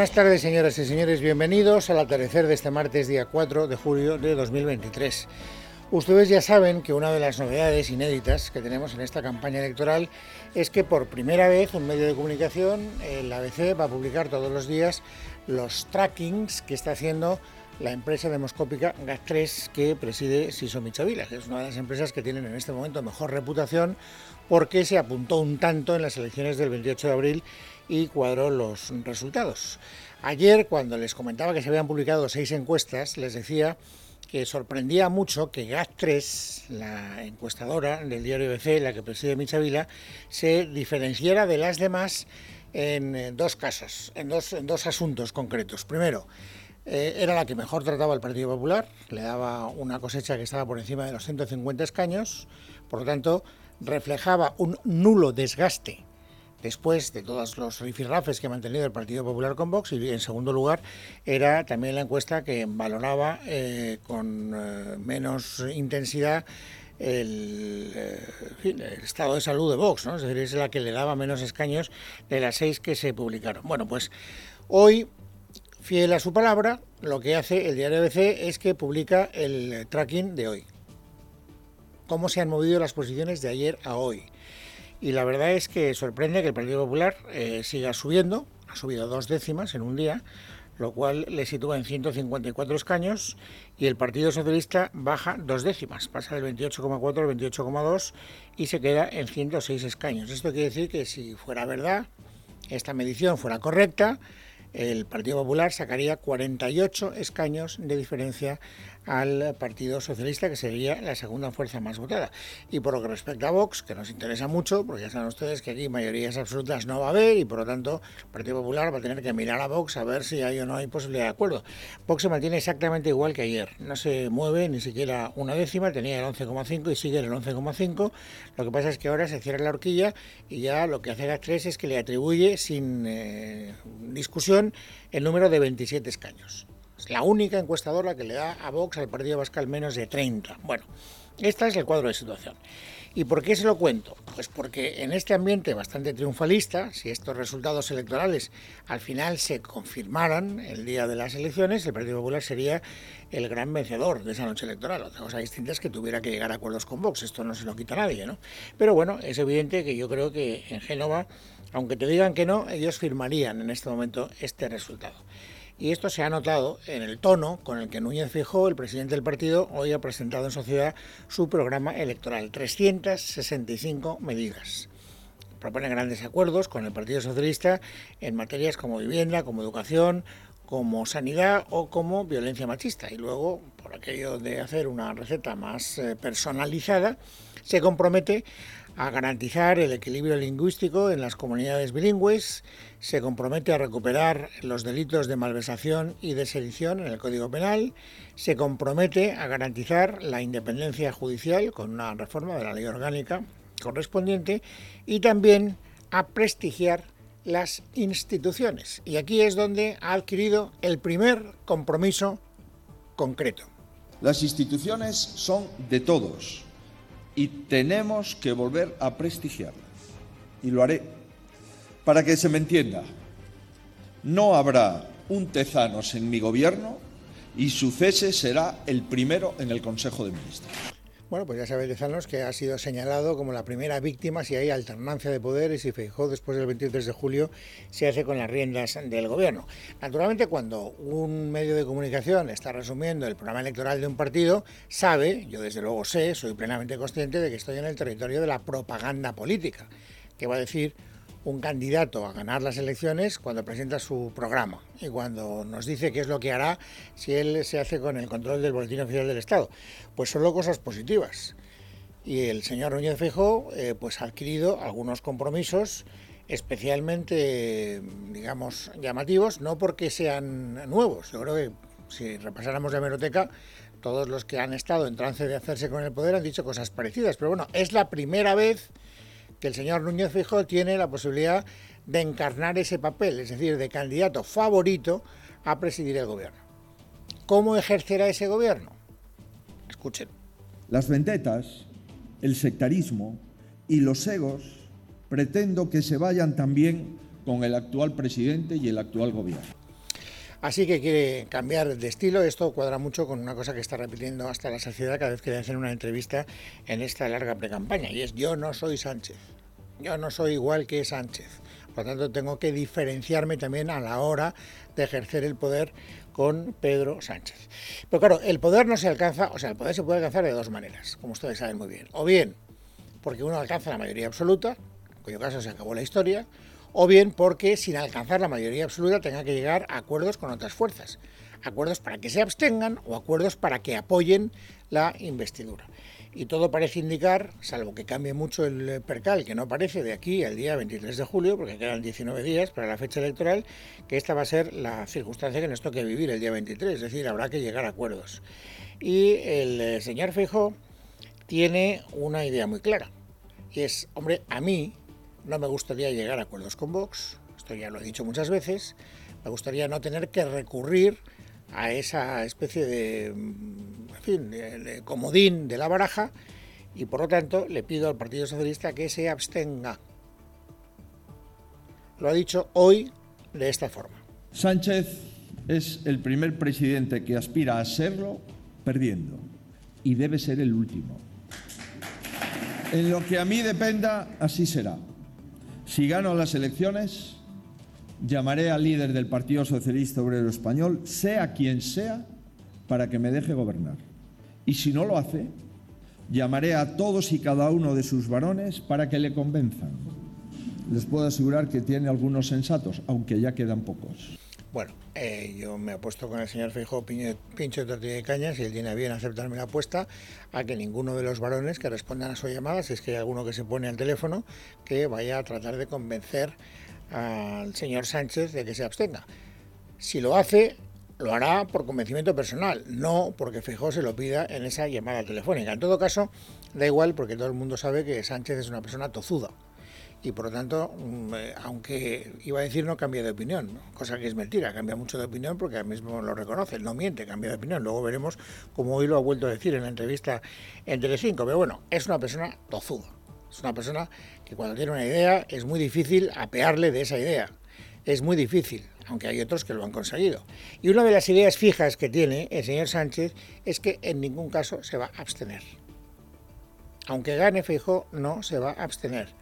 Buenas tardes, señoras y señores. Bienvenidos al atardecer de este martes, día 4 de julio de 2023. Ustedes ya saben que una de las novedades inéditas que tenemos en esta campaña electoral es que por primera vez un medio de comunicación, el ABC, va a publicar todos los días los trackings que está haciendo la empresa demoscópica GAT3 que preside Siso Michavila, que es una de las empresas que tienen en este momento mejor reputación porque se apuntó un tanto en las elecciones del 28 de abril y cuadró los resultados. Ayer, cuando les comentaba que se habían publicado seis encuestas, les decía que sorprendía mucho que GAT3, la encuestadora del diario ABC, la que preside Michavila, se diferenciara de las demás en dos casos, en dos, en dos asuntos concretos. Primero, eh, era la que mejor trataba al Partido Popular, le daba una cosecha que estaba por encima de los 150 escaños, por lo tanto, reflejaba un nulo desgaste después de todos los rifirrafes que ha mantenido el Partido Popular con Vox y en segundo lugar era también la encuesta que valoraba eh, con eh, menos intensidad el, el, estado de salud de Vox, ¿no? es decir, es la que le daba menos escaños de las seis que se publicaron. Bueno, pues hoy Fiel a su palabra, lo que hace el diario ABC es que publica el tracking de hoy. Cómo se han movido las posiciones de ayer a hoy. Y la verdad es que sorprende que el Partido Popular eh, siga subiendo, ha subido dos décimas en un día, lo cual le sitúa en 154 escaños, y el Partido Socialista baja dos décimas, pasa del 28,4 al 28,2 y se queda en 106 escaños. Esto quiere decir que si fuera verdad, esta medición fuera correcta, el Partido Popular sacaría 48 escaños de diferencia al Partido Socialista, que sería la segunda fuerza más votada. Y por lo que respecta a Vox, que nos interesa mucho, porque ya saben ustedes que aquí mayorías absolutas no va a haber y por lo tanto el Partido Popular va a tener que mirar a Vox a ver si hay o no hay posibilidad de acuerdo. Vox se mantiene exactamente igual que ayer, no se mueve ni siquiera una décima, tenía el 11,5 y sigue el 11,5. Lo que pasa es que ahora se cierra la horquilla y ya lo que hace las tres es que le atribuye sin eh, discusión el número de 27 escaños. La única encuestadora que le da a Vox al Partido Vasco menos de 30. Bueno, este es el cuadro de situación. ¿Y por qué se lo cuento? Pues porque en este ambiente bastante triunfalista, si estos resultados electorales al final se confirmaran el día de las elecciones, el Partido Popular sería el gran vencedor de esa noche electoral. Otra cosa distinta es que tuviera que llegar a acuerdos con Vox, esto no se lo quita nadie, ¿no? Pero bueno, es evidente que yo creo que en Génova, aunque te digan que no, ellos firmarían en este momento este resultado. Y esto se ha notado en el tono con el que Núñez Fijó, el presidente del partido, hoy ha presentado en sociedad su programa electoral. 365 medidas. Propone grandes acuerdos con el Partido Socialista en materias como vivienda, como educación, como sanidad o como violencia machista. Y luego, por aquello de hacer una receta más eh, personalizada, se compromete a garantizar el equilibrio lingüístico en las comunidades bilingües, se compromete a recuperar los delitos de malversación y de sedición en el Código Penal, se compromete a garantizar la independencia judicial con una reforma de la ley orgánica correspondiente y también a prestigiar las instituciones. Y aquí es donde ha adquirido el primer compromiso concreto. Las instituciones son de todos y tenemos que volver a prestigiarlas. Y lo haré. Para que se me entienda, no habrá un Tezanos en mi gobierno y su cese será el primero en el Consejo de Ministros. Bueno, pues ya sabe que ha sido señalado como la primera víctima si hay alternancia de poderes y Feijóo después del 23 de julio se hace con las riendas del gobierno. Naturalmente cuando un medio de comunicación está resumiendo el programa electoral de un partido, sabe, yo desde luego sé, soy plenamente consciente de que estoy en el territorio de la propaganda política, que va a decir un candidato a ganar las elecciones cuando presenta su programa y cuando nos dice qué es lo que hará si él se hace con el control del Boletín Oficial del Estado. Pues solo cosas positivas. Y el señor Núñez Feijóo eh, pues ha adquirido algunos compromisos especialmente, digamos, llamativos, no porque sean nuevos. Yo creo que si repasáramos la hemeroteca, todos los que han estado en trance de hacerse con el poder han dicho cosas parecidas. Pero bueno, es la primera vez que el señor Núñez Fijo tiene la posibilidad de encarnar ese papel, es decir, de candidato favorito a presidir el gobierno. ¿Cómo ejercerá ese gobierno? Escuchen. Las vendetas, el sectarismo y los egos pretendo que se vayan también con el actual presidente y el actual gobierno. Así que quiere cambiar de estilo. Esto cuadra mucho con una cosa que está repitiendo hasta la saciedad cada vez que le hacen una entrevista en esta larga precampaña. Y es yo no soy Sánchez. Yo no soy igual que Sánchez. Por lo tanto, tengo que diferenciarme también a la hora de ejercer el poder con Pedro Sánchez. Pero claro, el poder no se alcanza, o sea, el poder se puede alcanzar de dos maneras, como ustedes saben muy bien. O bien porque uno alcanza la mayoría absoluta, en cuyo caso se acabó la historia, o bien porque sin alcanzar la mayoría absoluta tenga que llegar a acuerdos con otras fuerzas, acuerdos para que se abstengan o acuerdos para que apoyen la investidura. Y todo parece indicar, salvo que cambie mucho el percal, que no parece de aquí al día 23 de julio, porque quedan 19 días para la fecha electoral, que esta va a ser la circunstancia que nos toque vivir el día 23, es decir, habrá que llegar a acuerdos. Y el eh, señor Fijo tiene una idea muy clara, y es, hombre, a mí no me gustaría llegar a acuerdos con Vox, esto ya lo he dicho muchas veces, me gustaría no tener que recurrir a esa especie de, en fin, de, comodín de la baraja y por lo tanto le pido al Partido Socialista que se abstenga. Lo ha dicho hoy de esta forma. Sánchez es el primer presidente que aspira a serlo perdiendo y debe ser el último. En lo que a mí dependa, así será. Si gano las elecciones, llamaré al líder del Partido Socialista Obrero Español, sea quien sea, para que me deje gobernar. Y si no lo hace, llamaré a todos y cada uno de sus varones para que le convenzan. Les puedo asegurar que tiene algunos sensatos, aunque ya quedan pocos. Bueno, eh, yo me apuesto con el señor Feijóo pincho de tortilla de cañas y él tiene bien aceptarme la apuesta a que ninguno de los varones que respondan a su llamada, si es que hay alguno que se pone al teléfono, que vaya a tratar de convencer al señor Sánchez de que se abstenga. Si lo hace, lo hará por convencimiento personal, no porque Feijóo se lo pida en esa llamada telefónica. En todo caso, da igual porque todo el mundo sabe que Sánchez es una persona tozuda y por lo tanto, mm, eh, aunque iba a decir no cambia de opinión, cosa que es mentira, cambia mucho de opinión porque él mismo lo reconoce, no miente, cambia de opinión. Luego veremos cómo hoy lo ha vuelto a decir en la entrevista en Telecinco, pero bueno, es una persona tozuda, es una persona que cuando tiene una idea es muy difícil apearle de esa idea, es muy difícil, aunque hay otros que lo han conseguido. Y una de las ideas fijas que tiene el señor Sánchez es que en ningún caso se va a abstener. Aunque gane fijo, no se va a abstener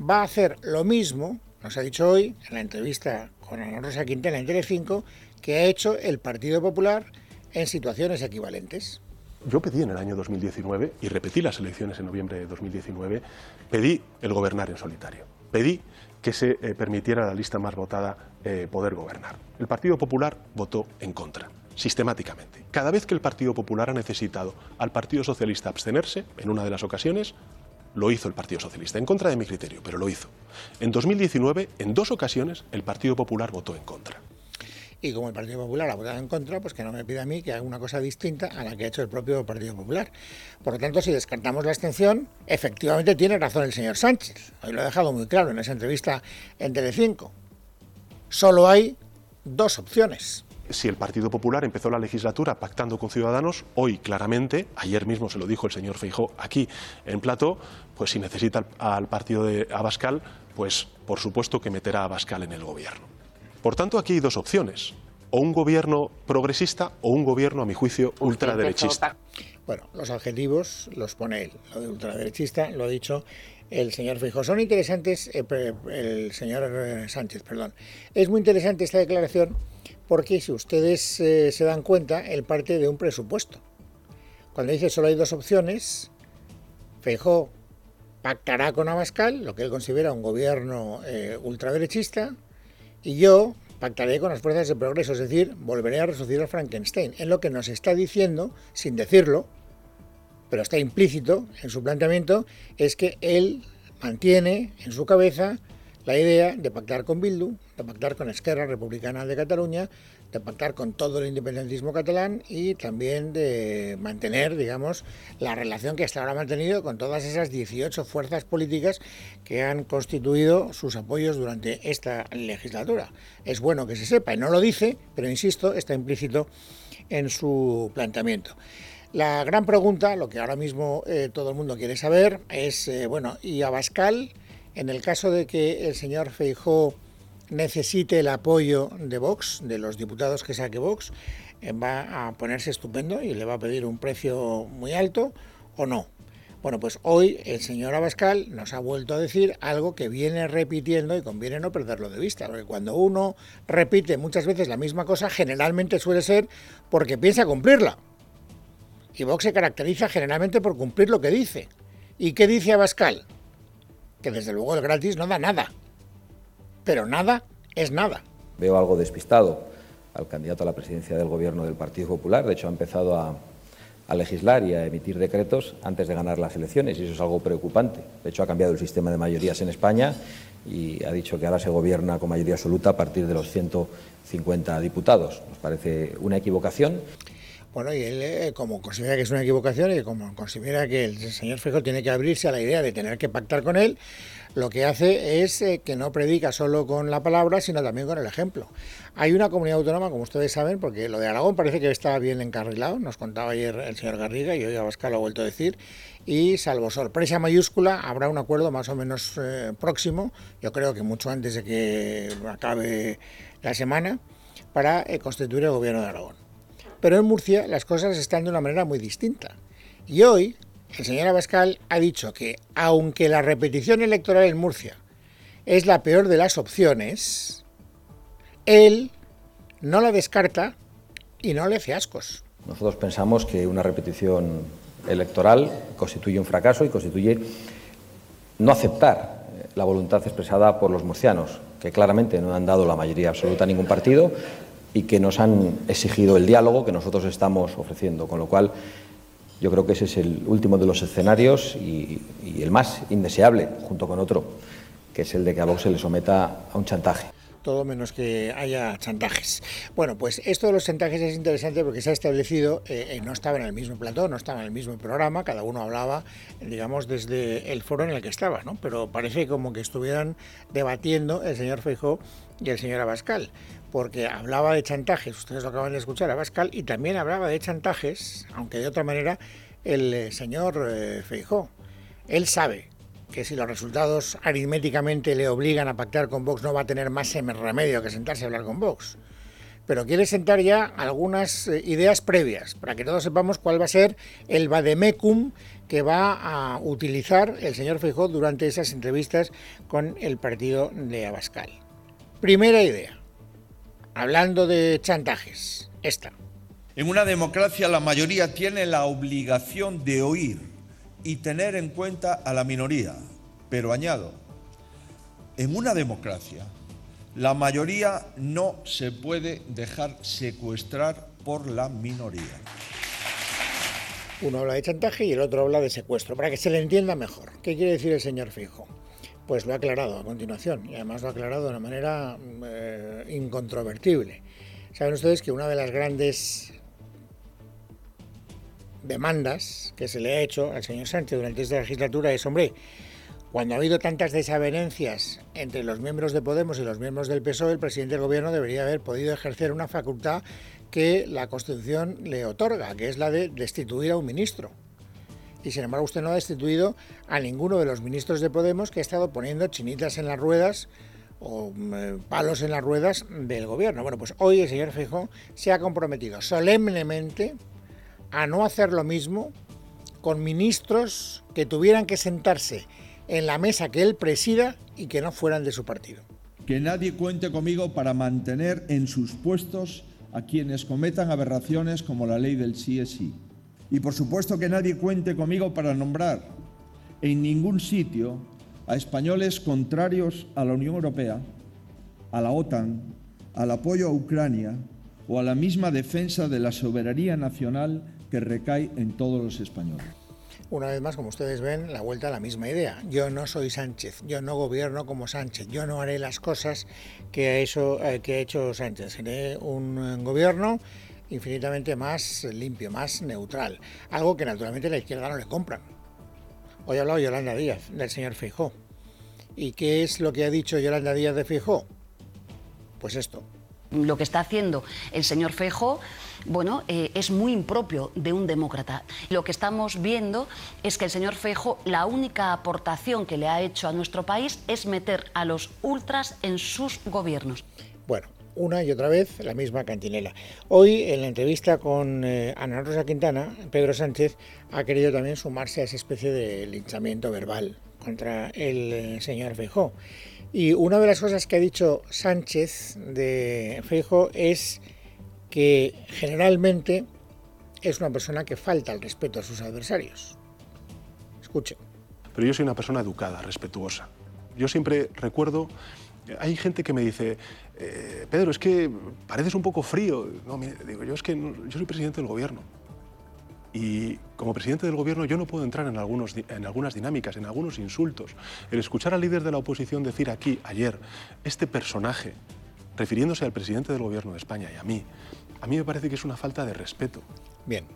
va a hacer lo mismo, nos ha dicho hoy en la entrevista con Ana Rosa Quintana en Telecinco, que ha hecho el Partido Popular en situaciones equivalentes. Yo pedí en el año 2019, y repetí las elecciones en noviembre de 2019, pedí el gobernar en solitario. Pedí que se eh, permitiera a la lista más votada eh, poder gobernar. El Partido Popular votó en contra, sistemáticamente. Cada vez que el Partido Popular ha necesitado al Partido Socialista abstenerse, en una de las ocasiones, lo hizo el Partido Socialista, en contra de mi criterio, pero lo hizo. En 2019, en dos ocasiones, el Partido Popular votó en contra. Y como el Partido Popular ha votado en contra, pues que no me pida a mí que haga una cosa distinta a la que ha hecho el propio Partido Popular. Por lo tanto, si descartamos la abstención, efectivamente tiene razón el señor Sánchez. Hoy lo ha dejado muy claro en esa entrevista en Telecinco. Solo hay dos opciones si el Partido Popular empezó la legislatura pactando con Ciudadanos, hoy claramente, ayer mismo se lo dijo el señor Feijó aquí en Plato, pues si necesita al partido de Abascal, pues por supuesto que meterá a Abascal en el gobierno. Por tanto, aquí hay dos opciones, o un gobierno progresista o un gobierno, a mi juicio, ultraderechista. Bueno, los adjetivos los pone él. Lo de ultraderechista lo ha dicho el señor Fijo. Son interesantes, eh, el señor eh, Sánchez, perdón. Es muy interesante esta declaración porque si ustedes eh, se dan cuenta, él parte de un presupuesto. Cuando dice solo hay dos opciones, Feijó pactará con Abascal, lo que él considera un gobierno ultraderechista, y yo pactaré con las fuerzas de progreso, es decir, volveré a resucitar a Frankenstein. En lo que nos está diciendo, sin decirlo, pero está implícito en su planteamiento, es que él mantiene en su cabeza la idea de pactar con Bildu, de pactar con Esquerra Republicana de Cataluña, de pactar con todo el independentismo catalán y también de mantener, digamos, la relación que hasta ahora ha mantenido con todas esas 18 fuerzas políticas que han constituido sus apoyos durante esta legislatura. Es bueno que se sepa, y no lo dice, pero insisto, está implícito en su planteamiento. La gran pregunta, lo que ahora mismo eh, todo el mundo quiere saber, es, eh, bueno, ¿y Abascal, en el caso de que el señor Feijó necesite el apoyo de Vox, de los diputados que saque Vox, eh, va a ponerse estupendo y le va a pedir un precio muy alto o no. Bueno, pues hoy el señor Abascal nos ha vuelto a decir algo que viene repitiendo y conviene no perderlo de vista, porque cuando uno repite muchas veces la misma cosa, generalmente suele ser porque piensa cumplirla. Y Vox se caracteriza generalmente por cumplir lo que dice. ¿Y qué dice Abascal? Que desde luego el gratis no da nada pero nada es nada. Veo algo despistado al candidato a la presidencia del Gobierno del Partido Popular. De hecho, ha empezado a, legislar y a emitir decretos antes de ganar las elecciones y eso es algo preocupante. De hecho, ha cambiado el sistema de mayorías en España y ha dicho que ahora se gobierna con mayoría absoluta a partir de los 150 diputados. Nos parece una equivocación. Bueno, y él, eh, como considera que es una equivocación y como considera que el señor Feijóo tiene que abrirse a la idea de tener que pactar con él, lo que hace es eh, que no predica solo con la palabra, sino también con el ejemplo. Hay una comunidad autónoma, como ustedes saben, porque lo de Aragón parece que está bien encarrilado, nos contaba ayer el señor Garriga y hoy Abascal lo ha vuelto a decir, y salvo sorpresa mayúscula, habrá un acuerdo más o menos eh, próximo, yo creo que mucho antes de que acabe la semana, para constituir el gobierno de Aragón. Pero en Murcia las cosas están de una manera muy distinta. Y hoy el señor Abascal ha dicho que aunque la repetición electoral en Murcia es la peor de las opciones, él no la descarta y no le hace ascos. Nosotros pensamos que una repetición electoral constituye un fracaso y constituye no aceptar la voluntad expresada por los murcianos, que claramente no han dado la mayoría absoluta a ningún partido y que nos han exigido el diálogo que nosotros estamos ofreciendo, con lo cual yo creo que ese es el último de los escenarios y, el más indeseable, junto con otro, que es el de que a Vox se le someta a un chantaje todo menos que haya chantajes. Bueno, pues esto de los chantajes es interesante porque se ha establecido, eh, eh, no estaba en el mismo plató, no estaba en el mismo programa, cada uno hablaba, digamos, desde el foro en el que estaba, ¿no? Pero parece como que estuvieran debatiendo el señor Feijó y el señor Abascal porque hablaba de chantajes, ustedes lo acaban de escuchar a Bascal, y también hablaba de chantajes, aunque de otra manera, el eh, señor eh, Feijó. Él sabe que si los resultados aritméticamente le obligan a pactar con Vox, no va a tener más remedio que sentarse a hablar con Vox. Pero quiere sentar ya algunas eh, ideas previas, para que todos sepamos cuál va a ser el vademecum que va a utilizar el señor Feijó durante esas entrevistas con el partido de Abascal. Primera idea hablando de chantajes, esta. En una democracia la mayoría tiene la obligación de oír y tener en cuenta a la minoría. Pero añado, en una democracia la mayoría no se puede dejar secuestrar por la minoría. Uno habla de chantaje y el otro habla de secuestro, para que se le entienda mejor. ¿Qué quiere decir el señor Fijo? Pues lo ha aclarado a continuación y además lo ha aclarado de una manera eh, incontrovertible. Saben ustedes que una de las grandes demandas que se le ha hecho al señor Sánchez durante esta legislatura es, hombre, cuando ha habido tantas desavenencias entre los miembros de Podemos y los miembros del PSOE, el presidente del gobierno debería haber podido ejercer una facultad que la Constitución le otorga, que es la de destituir a un ministro y sin embargo usted no ha destituido a ninguno de los ministros de Podemos que ha estado poniendo chinitas en las ruedas o mm, palos en las ruedas del gobierno. Bueno, pues hoy el señor Feijóo se ha comprometido solemnemente a no hacer lo mismo con ministros que tuvieran que sentarse en la mesa que él presida y que no fueran de su partido. Que nadie cuente conmigo para mantener en sus puestos a quienes cometan aberraciones como la ley del sí es sí. Y por supuesto que nadie cuente conmigo para nombrar en ningún sitio a españoles contrarios a la Unión Europea, a la OTAN, al apoyo a Ucrania o a la misma defensa de la soberanía nacional que recae en todos los españoles. Una vez más, como ustedes ven, la vuelta a la misma idea. Yo no soy Sánchez, yo no gobierno como Sánchez, yo no haré las cosas que ha hecho, eh, que ha hecho Sánchez. Seré un eh, gobierno infinitamente más limpio, más neutral. Algo que naturalmente la izquierda no le compran. Hoy ha hablado Yolanda Díaz del señor Fijó. ¿Y qué es lo que ha dicho Yolanda Díaz de Fijó? Pues esto. Lo que está haciendo el señor Feijóo bueno, eh, es muy impropio de un demócrata. Lo que estamos viendo es que el señor Feijóo, la única aportación que le ha hecho a nuestro país es meter a los ultras en sus gobiernos. Bueno, una y otra vez la misma cantinela. Hoy, en la entrevista con eh, Ana Rosa Quintana, Pedro Sánchez ha querido también sumarse a esa especie de linchamiento verbal contra el eh, señor Feijóo. Y una de las cosas que ha dicho Sánchez de Feijóo es que generalmente es una persona que falta el respeto a sus adversarios. Escuche. Pero yo soy una persona educada, respetuosa. Yo siempre recuerdo, hay gente que me dice, eh, Pedro, es que pareces un poco frío. No, digo, yo es que yo soy presidente del gobierno. Y como presidente del gobierno yo no puedo entrar en, algunos, en algunas dinámicas, en algunos insultos. El escuchar al líder de la oposición decir aquí, ayer, este personaje, refiriéndose al presidente del gobierno de España y a mí, a mí me parece que es una falta de respeto. Bien,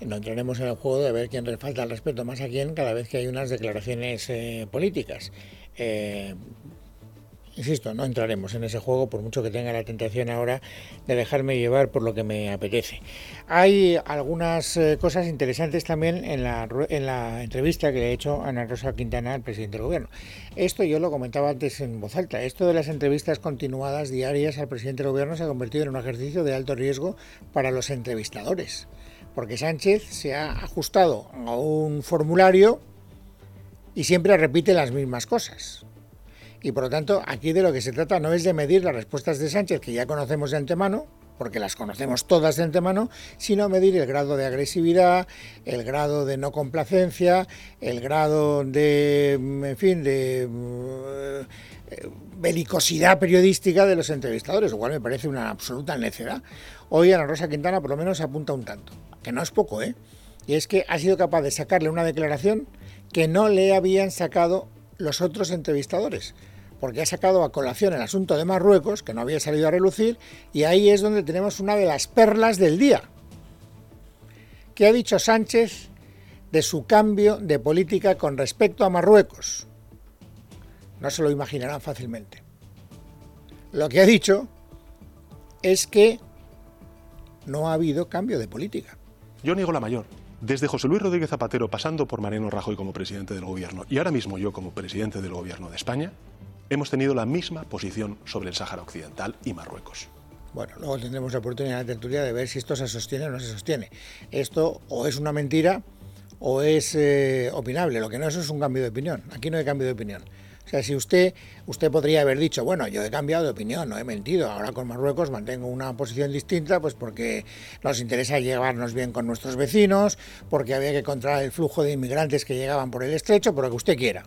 no entraremos en el juego de ver quién le falta el respeto más a quién cada vez que hay unas declaraciones eh, políticas. Eh, Insisto, no entraremos en ese juego por mucho que tenga la tentación ahora de dejarme llevar por lo que me apetece. Hay algunas eh, cosas interesantes también en la, la entrevista que le he hecho Ana Rosa Quintana, al presidente del gobierno. Esto yo lo comentaba antes en voz alta. Esto de las entrevistas continuadas diarias al presidente del gobierno se ha convertido en un ejercicio de alto riesgo para los entrevistadores. Porque Sánchez se ha ajustado a un formulario y siempre repite las mismas cosas. Y por lo tanto, aquí de lo que se trata no es de medir las respuestas de Sánchez, que ya conocemos de antemano, porque las conocemos todas de antemano, sino medir el grado de agresividad, el grado de no complacencia, el grado de, en fin, de eh, belicosidad periodística de los entrevistadores, lo cual me parece una absoluta necedad. Hoy Ana Rosa Quintana por lo menos apunta un tanto, que no es poco, ¿eh? Y es que ha sido capaz de sacarle una declaración que no le habían sacado los otros entrevistadores porque ha sacado a colación el asunto de Marruecos, que no había salido a relucir, y ahí es donde tenemos una de las perlas del día. ¿Qué ha dicho Sánchez de su cambio de política con respecto a Marruecos? No se lo imaginarán fácilmente. Lo que ha dicho es que no ha habido cambio de política. Yo niego la mayor. Desde José Luis Rodríguez Zapatero, pasando por Mariano Rajoy como presidente del gobierno y ahora mismo yo como presidente del gobierno de España, hemos tenido la misma posición sobre el Sáhara Occidental y Marruecos. Bueno, luego tendremos la oportunidad de ver si esto se sostiene o no se sostiene. Esto o es una mentira o es eh, opinable. Lo que no es es un cambio de opinión. Aquí no hay cambio de opinión. O sea, si usted, usted podría haber dicho, bueno, yo he cambiado de opinión, no he mentido, ahora con Marruecos mantengo una posición distinta, pues porque nos interesa llevarnos bien con nuestros vecinos, porque había que controlar el flujo de inmigrantes que llegaban por el estrecho, por lo que usted quiera.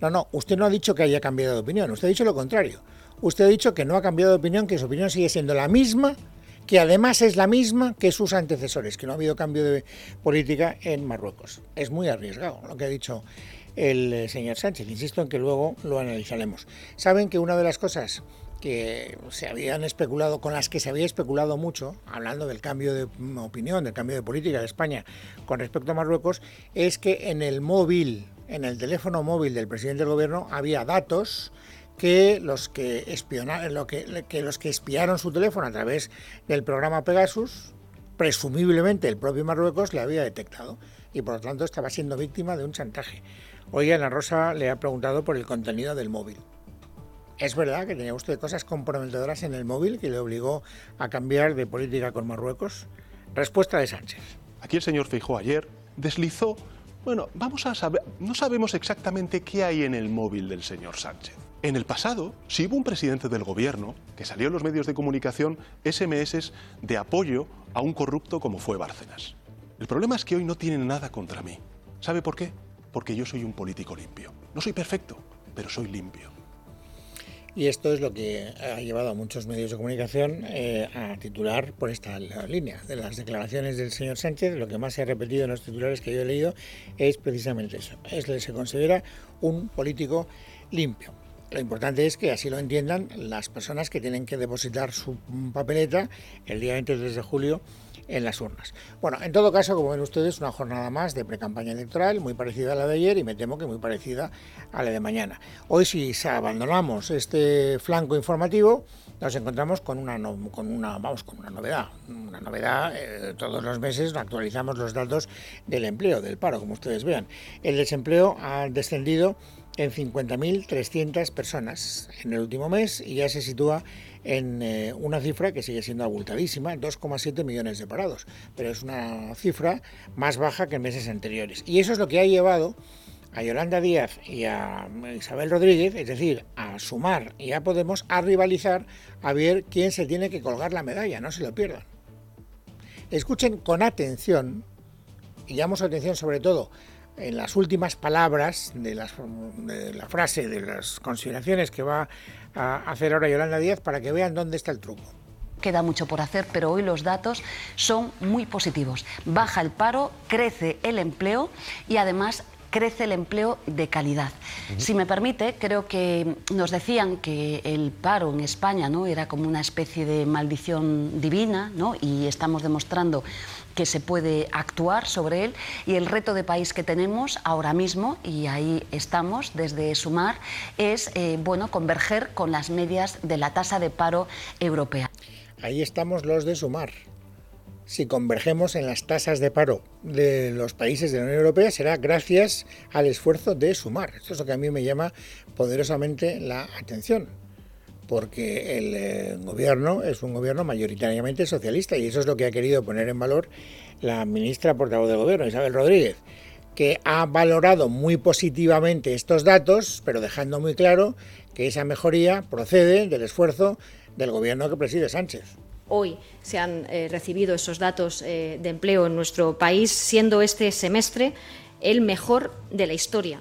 No, no, usted no ha dicho que haya cambiado de opinión, usted ha dicho lo contrario. Usted ha dicho que no ha cambiado de opinión, que su opinión sigue siendo la misma, que además es la misma que sus antecesores, que no ha habido cambio de política en Marruecos. Es muy arriesgado lo que ha dicho el eh, señor Sánchez. Insisto en que luego lo analizaremos. Saben que una de las cosas que se habían especulado, con las que se había especulado mucho, hablando del cambio de opinión, del cambio de política de España con respecto a Marruecos, es que en el móvil en el teléfono móvil del presidente del gobierno había datos que los que, que los que espiaron su teléfono a través del programa Pegasus, presumiblemente el propio Marruecos le había detectado y por lo tanto estaba siendo víctima de un chantaje. Hoy Ana Rosa le ha preguntado por el contenido del móvil. ¿Es verdad que tenía usted cosas comprometedoras en el móvil que le obligó a cambiar de política con Marruecos? Respuesta de Sánchez. Aquí el señor Feijó ayer deslizó, bueno, vamos a saber, no sabemos exactamente qué hay en el móvil del señor Sánchez. En el pasado, si hubo un presidente del gobierno que salió en los medios de comunicación SMS de apoyo a un corrupto como fue Bárcenas. El problema es que hoy no tienen nada contra mí. ¿Sabe por qué? Porque yo soy un político limpio. No soy perfecto, pero soy limpio. Y esto es lo que ha llevado a muchos medios de comunicación eh, a titular por esta línea. De las declaraciones del señor Sánchez, lo que más se ha repetido en los titulares que yo he leído es precisamente eso. Es que se considera un político limpio. Lo importante es que así lo entiendan las personas que tienen que depositar su papeleta el día 23 de julio en las urnas. Bueno, en todo caso, como ven ustedes, una jornada más de pre-campaña electoral, muy parecida a la de ayer y me temo que muy parecida a la de mañana. Hoy, si abandonamos este flanco informativo, nos encontramos con una, con una, vamos, con una novedad. Una novedad, eh, todos los meses actualizamos los datos del empleo, del paro, como ustedes vean. El desempleo ha descendido en 50.300 personas en el último mes y ya se sitúa en eh, una cifra que sigue siendo abultadísima, 2,7 millones de parados, pero es una cifra más baja que en meses anteriores. Y eso es lo que ha llevado a Yolanda Díaz y a Isabel Rodríguez, es decir, a Sumar y a Podemos, a rivalizar a ver quién se tiene que colgar la medalla, no se lo pierdan. Escuchen con atención, y llamamos atención sobre todo en las últimas palabras de, de, la frase, de las consideraciones que va a hacer ahora Yolanda Díaz para que vean dónde está el truco. Queda mucho por hacer, pero hoy los datos son muy positivos. Baja el paro, crece el empleo y además crece el empleo de calidad. Si me permite, creo que nos decían que el paro en España ¿no? era como una especie de maldición divina ¿no? y estamos demostrando que se puede actuar sobre él y el reto de país que tenemos ahora mismo, y ahí estamos desde Sumar, es eh, bueno, converger con las medias de la tasa de paro europea. Ahí estamos los de Sumar si convergemos en las tasas de paro de los países de la Unión Europea será gracias al esfuerzo de sumar. Esto es lo que a mí me llama poderosamente la atención, porque el eh, gobierno es un gobierno mayoritariamente socialista y eso es lo que ha querido poner en valor la ministra portavoz del gobierno, Isabel Rodríguez que ha valorado muy positivamente estos datos, pero dejando muy claro que esa mejoría procede del esfuerzo del gobierno que preside Sánchez. Hoy se han eh, recibido esos datos eh, de empleo en nuestro país, siendo este semestre el mejor de la historia,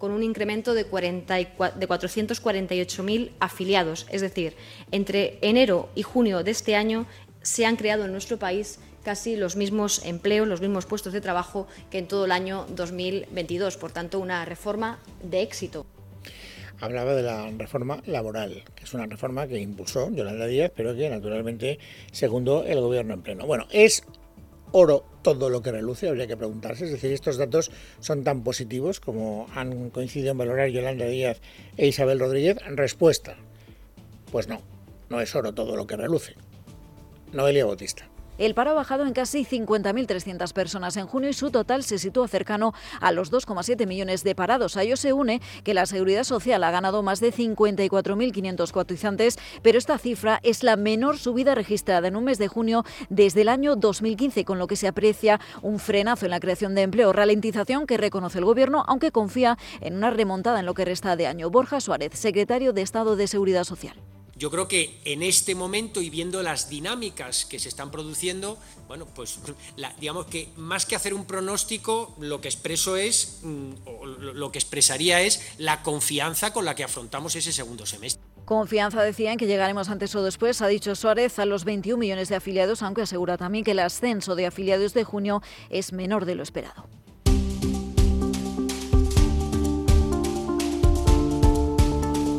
con un incremento de, 448.000 afiliados. Es decir, entre enero y junio de este año se han creado en nuestro país casi los mismos empleos, los mismos puestos de trabajo que en todo el año 2022. Por tanto, una reforma de éxito hablaba de la reforma laboral, que es una reforma que impulsó Yolanda Díaz, pero que naturalmente segundo el gobierno en pleno. Bueno, es oro todo lo que reluce, habría que preguntarse, es decir, estos datos son tan positivos como han coincidido en valorar Yolanda Díaz e Isabel Rodríguez. Respuesta, pues no, no es oro todo lo que reluce. Noelia Bautista. El paro ha bajado en casi 50.300 personas en junio y su total se sitúa cercano a los 2,7 millones de parados. A ello se une que la Seguridad Social ha ganado más de 54.500 cotizantes, pero esta cifra es la menor subida registrada en un mes de junio desde el año 2015, con lo que se aprecia un frenazo en la creación de empleo, ralentización que reconoce el Gobierno, aunque confía en una remontada en lo que resta de año. Borja Suárez, secretario de Estado de Seguridad Social. Yo creo que en este momento y viendo las dinámicas que se están produciendo, bueno, pues digamos que más que hacer un pronóstico, lo que expreso es, mm, o lo que expresaría es la confianza con la que afrontamos ese segundo semestre. Confianza decía en que llegaremos antes o después, ha dicho Suárez, a los 21 millones de afiliados, aunque asegura también que el ascenso de afiliados de junio es menor de lo esperado.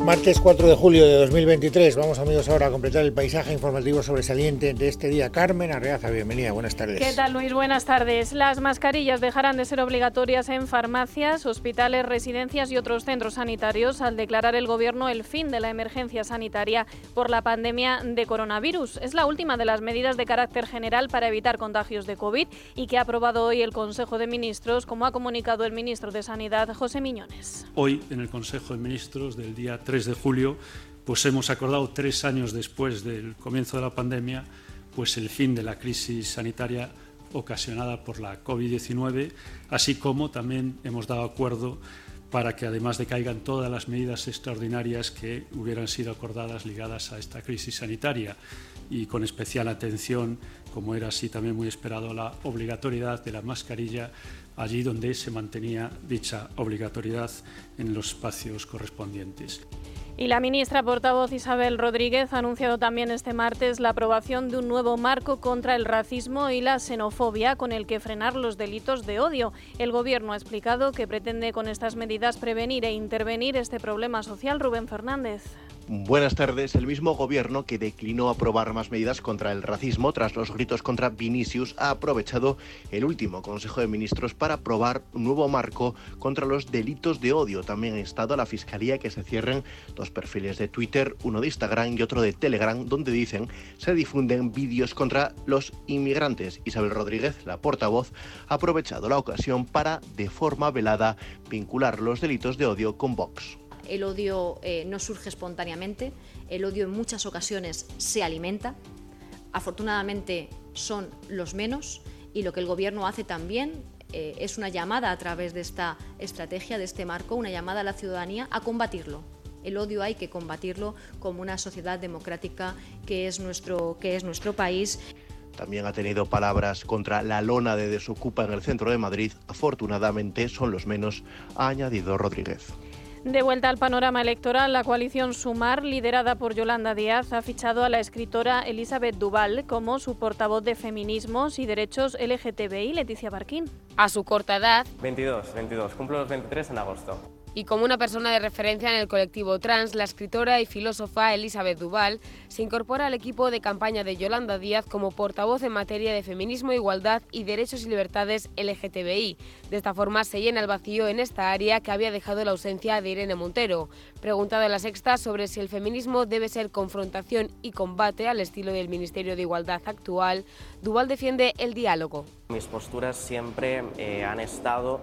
Martes 4 de julio de 2023. Vamos amigos ahora a completar el paisaje informativo sobresaliente de este día. Carmen Arreaza, bienvenida, buenas tardes. ¿Qué tal Luis? Buenas tardes. Las mascarillas dejarán de ser obligatorias en farmacias, hospitales, residencias y otros centros sanitarios al declarar el Gobierno el fin de la emergencia sanitaria por la pandemia de coronavirus. Es la última de las medidas de carácter general para evitar contagios de COVID y que ha aprobado hoy el Consejo de Ministros, como ha comunicado el ministro de Sanidad, José Miñones. Hoy, en el Consejo de Ministros del día 3 3 de julio, pues hemos acordado tres años después del comienzo de la pandemia, pues el fin de la crisis sanitaria ocasionada por la COVID-19, así como también hemos dado acuerdo para que además decaigan todas las medidas extraordinarias que hubieran sido acordadas ligadas a esta crisis sanitaria y con especial atención, como era así también muy esperado, la obligatoriedad de la mascarilla allí donde se mantenía dicha obligatoriedad en los espacios correspondientes. Y la ministra portavoz Isabel Rodríguez ha anunciado también este martes la aprobación de un nuevo marco contra el racismo y la xenofobia con el que frenar los delitos de odio. El Gobierno ha explicado que pretende con estas medidas prevenir e intervenir este problema social. Rubén Fernández. Buenas tardes. El mismo gobierno que declinó aprobar más medidas contra el racismo tras los gritos contra Vinicius ha aprovechado el último Consejo de Ministros para aprobar un nuevo marco contra los delitos de odio. También ha instado a la Fiscalía que se cierren dos perfiles de Twitter, uno de Instagram y otro de Telegram, donde dicen se difunden vídeos contra los inmigrantes. Isabel Rodríguez, la portavoz, ha aprovechado la ocasión para, de forma velada, vincular los delitos de odio con Vox el odio eh, no surge espontáneamente, el odio en muchas ocasiones se alimenta. Afortunadamente son los menos y lo que el Gobierno hace también eh, es una llamada a través de esta estrategia, de este marco, una llamada a la ciudadanía a combatirlo. El odio hay que combatirlo como una sociedad democrática que es nuestro, que es nuestro país. También ha tenido palabras contra la lona de desocupa en el centro de Madrid. Afortunadamente son los menos, ha añadido Rodríguez. De vuelta al panorama electoral, la coalición Sumar, liderada por Yolanda Díaz, ha fichado a la escritora Elizabeth Duval como su portavoz de feminismos y derechos LGTBI, Leticia Barquín. A su corta edad, 22, 22, cumplo los 23 en agosto y como una persona de referencia en el colectivo trans, la escritora y filósofa Elizabeth Duval se incorpora al equipo de campaña de Yolanda Díaz como portavoz en materia de feminismo, igualdad y derechos y libertades LGTBI. De esta forma se llena el vacío en esta área que había dejado la ausencia de Irene Montero. Preguntada en la sexta sobre si el feminismo debe ser confrontación y combate al estilo del Ministerio de Igualdad actual, Duval defiende el diálogo. Mis posturas siempre eh, han estado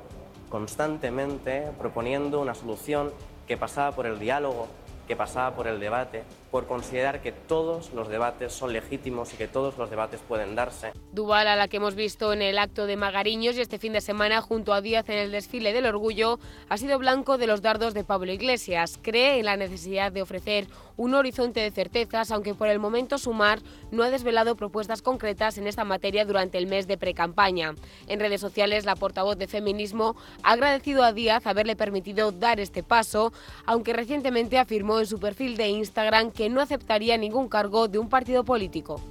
constantemente proponiendo una solución que pasaba por el diálogo, que pasaba por el debate, por considerar que todos los debates son legítimos y que todos los debates pueden darse. Duval, a la que hemos visto en el acto de Magariños y este fin de semana junto a Díaz en el desfile del orgullo, ha sido blanco de los dardos de Pablo Iglesias. Cree en la necesidad de ofrecer un horizonte de certezas, aunque por el momento Sumar no ha desvelado propuestas concretas en esta materia durante el mes de precampaña. En redes sociales, la portavoz de Feminismo ha agradecido a Díaz haberle permitido dar este paso, aunque recientemente afirmó en su perfil de Instagram que no aceptaría ningún cargo de un partido político.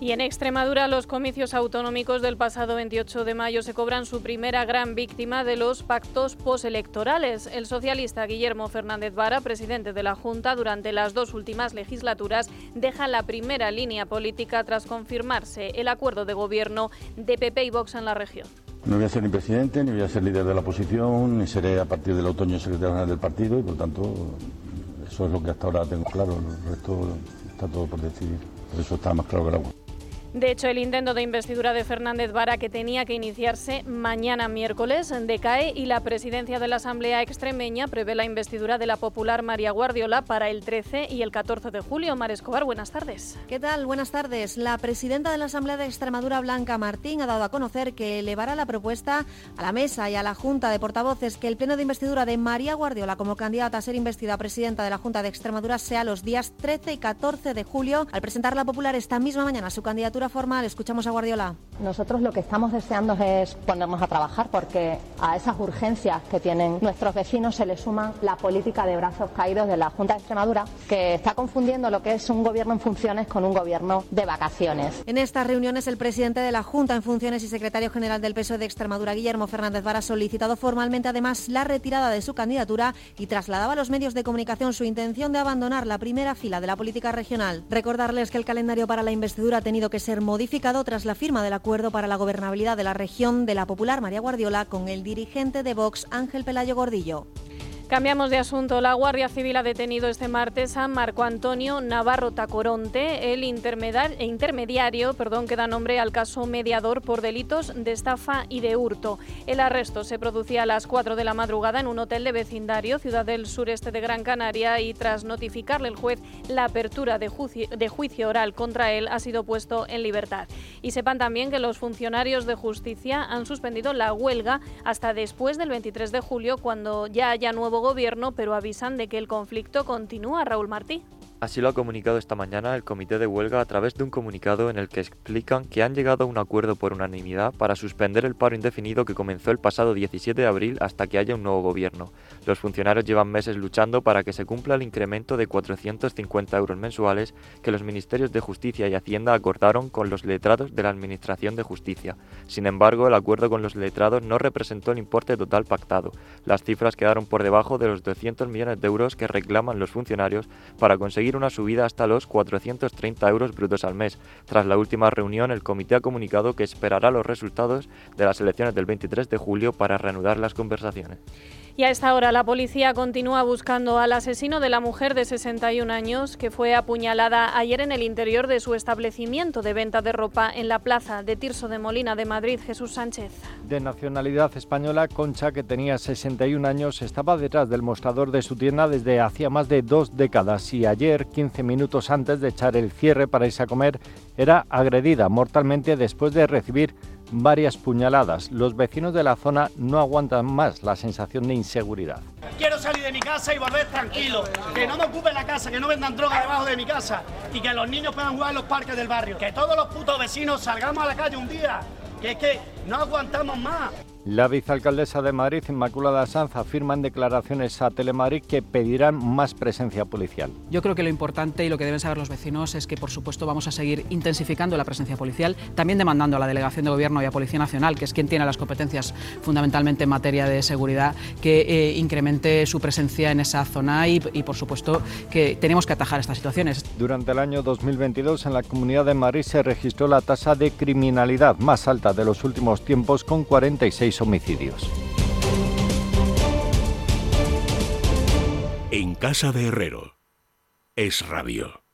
Y en Extremadura los comicios autonómicos del pasado 28 de mayo se cobran su primera gran víctima de los pactos postelectorales. El socialista Guillermo Fernández Vara, presidente de la Junta durante las dos últimas legislaturas, deja la primera línea política tras confirmarse el acuerdo de gobierno de PP y Vox en la región. No voy a ser ni presidente, ni voy a ser líder de la oposición, ni seré a partir del otoño secretario general del partido y por tanto eso es lo que hasta ahora tengo claro, el resto está todo por decidir. Por eso está más claro que el agua. De hecho, el intento de investidura de Fernández Vara, que tenía que iniciarse mañana miércoles, decae y la presidencia de la Asamblea extremeña prevé la investidura de la popular María Guardiola para el 13 y el 14 de julio. Mar Escobar, buenas tardes. ¿Qué tal? Buenas tardes. La presidenta de la Asamblea de Extremadura, Blanca Martín, ha dado a conocer que elevará la propuesta a la mesa y a la Junta de Portavoces que el pleno de investidura de María Guardiola como candidata a ser investida presidenta de la Junta de Extremadura sea los días 13 y 14 de julio, al presentar la popular esta misma mañana su candidatura formal. Escuchamos a Guardiola. Nosotros lo que estamos deseando es ponernos a trabajar porque a esas urgencias que tienen nuestros vecinos se le suma la política de brazos caídos de la Junta de Extremadura que está confundiendo lo que es un gobierno en funciones con un gobierno de vacaciones. En estas reuniones el presidente de la Junta en funciones y secretario general del PSOE de Extremadura, Guillermo Fernández Vara, ha solicitado formalmente además la retirada de su candidatura y trasladaba a los medios de comunicación su intención de abandonar la primera fila de la política regional. Recordarles que el calendario para la investidura ha tenido que ser modificado tras la firma del acuerdo para la gobernabilidad de la región de la popular María Guardiola con el dirigente de Vox Ángel Pelayo Gordillo. Cambiamos de asunto. La Guardia Civil ha detenido este martes a Marco Antonio Navarro Tacoronte, el intermediario perdón, que da nombre al caso mediador por delitos de estafa y de hurto. El arresto se producía a las 4 de la madrugada en un hotel de vecindario, ciudad del sureste de Gran Canaria, y tras notificarle el juez la apertura de juicio, de juicio oral contra él, ha sido puesto en libertad. Y sepan también que los funcionarios de justicia han suspendido la huelga hasta después del 23 de julio, cuando ya haya nuevo gobierno, pero avisan de que el conflicto continúa. Raúl Martí. Así lo ha comunicado esta mañana el comité de huelga a través de un comunicado en el que explican que han llegado a un acuerdo por unanimidad para suspender el paro indefinido que comenzó el pasado 17 de abril hasta que haya un nuevo gobierno. Los funcionarios llevan meses luchando para que se cumpla el incremento de 450 euros mensuales que los ministerios de Justicia y Hacienda acordaron con los letrados de la Administración de Justicia. Sin embargo, el acuerdo con los letrados no representó el importe total pactado. Las cifras quedaron por debajo de los 200 millones de euros que reclaman los funcionarios para conseguir una subida hasta los 430 euros brutos al mes. Tras la última reunión, el comité ha comunicado que esperará los resultados de las elecciones del 23 de julio para reanudar las conversaciones. Y a esta hora la policía continúa buscando al asesino de la mujer de 61 años que fue apuñalada ayer en el interior de su establecimiento de venta de ropa en la plaza de Tirso de Molina de Madrid, Jesús Sánchez. De nacionalidad española, Concha, que tenía 61 años, estaba detrás del mostrador de su tienda desde hacía más de dos décadas y ayer, 15 minutos antes de echar el cierre para irse a comer, era agredida mortalmente después de recibir varias puñaladas. Los vecinos de la zona no aguantan más la sensación de inseguridad. Quiero salir de mi casa y volver tranquilo, que no me ocupen la casa, que no vendan droga debajo de mi casa y que los niños puedan jugar en los parques del barrio. Que todos los putos vecinos salgamos a la calle un día, que es que no aguantamos más. La vicealcaldesa de Madrid, Inmaculada Sanz, afirma en declaraciones a Telemadrid que pedirán más presencia policial. Yo creo que lo importante y lo que deben saber los vecinos es que, por supuesto, vamos a seguir intensificando la presencia policial, también demandando a la Delegación de Gobierno y a Policía Nacional, que es quien tiene las competencias fundamentalmente en materia de seguridad, que eh, incremente su presencia en esa zona y, y, por supuesto, que tenemos que atajar estas situaciones. Durante el año 2022, en la Comunidad de Madrid se registró la tasa de criminalidad más alta de los últimos tiempos, con 46 homicidios. En casa de Herrero. Es rabio.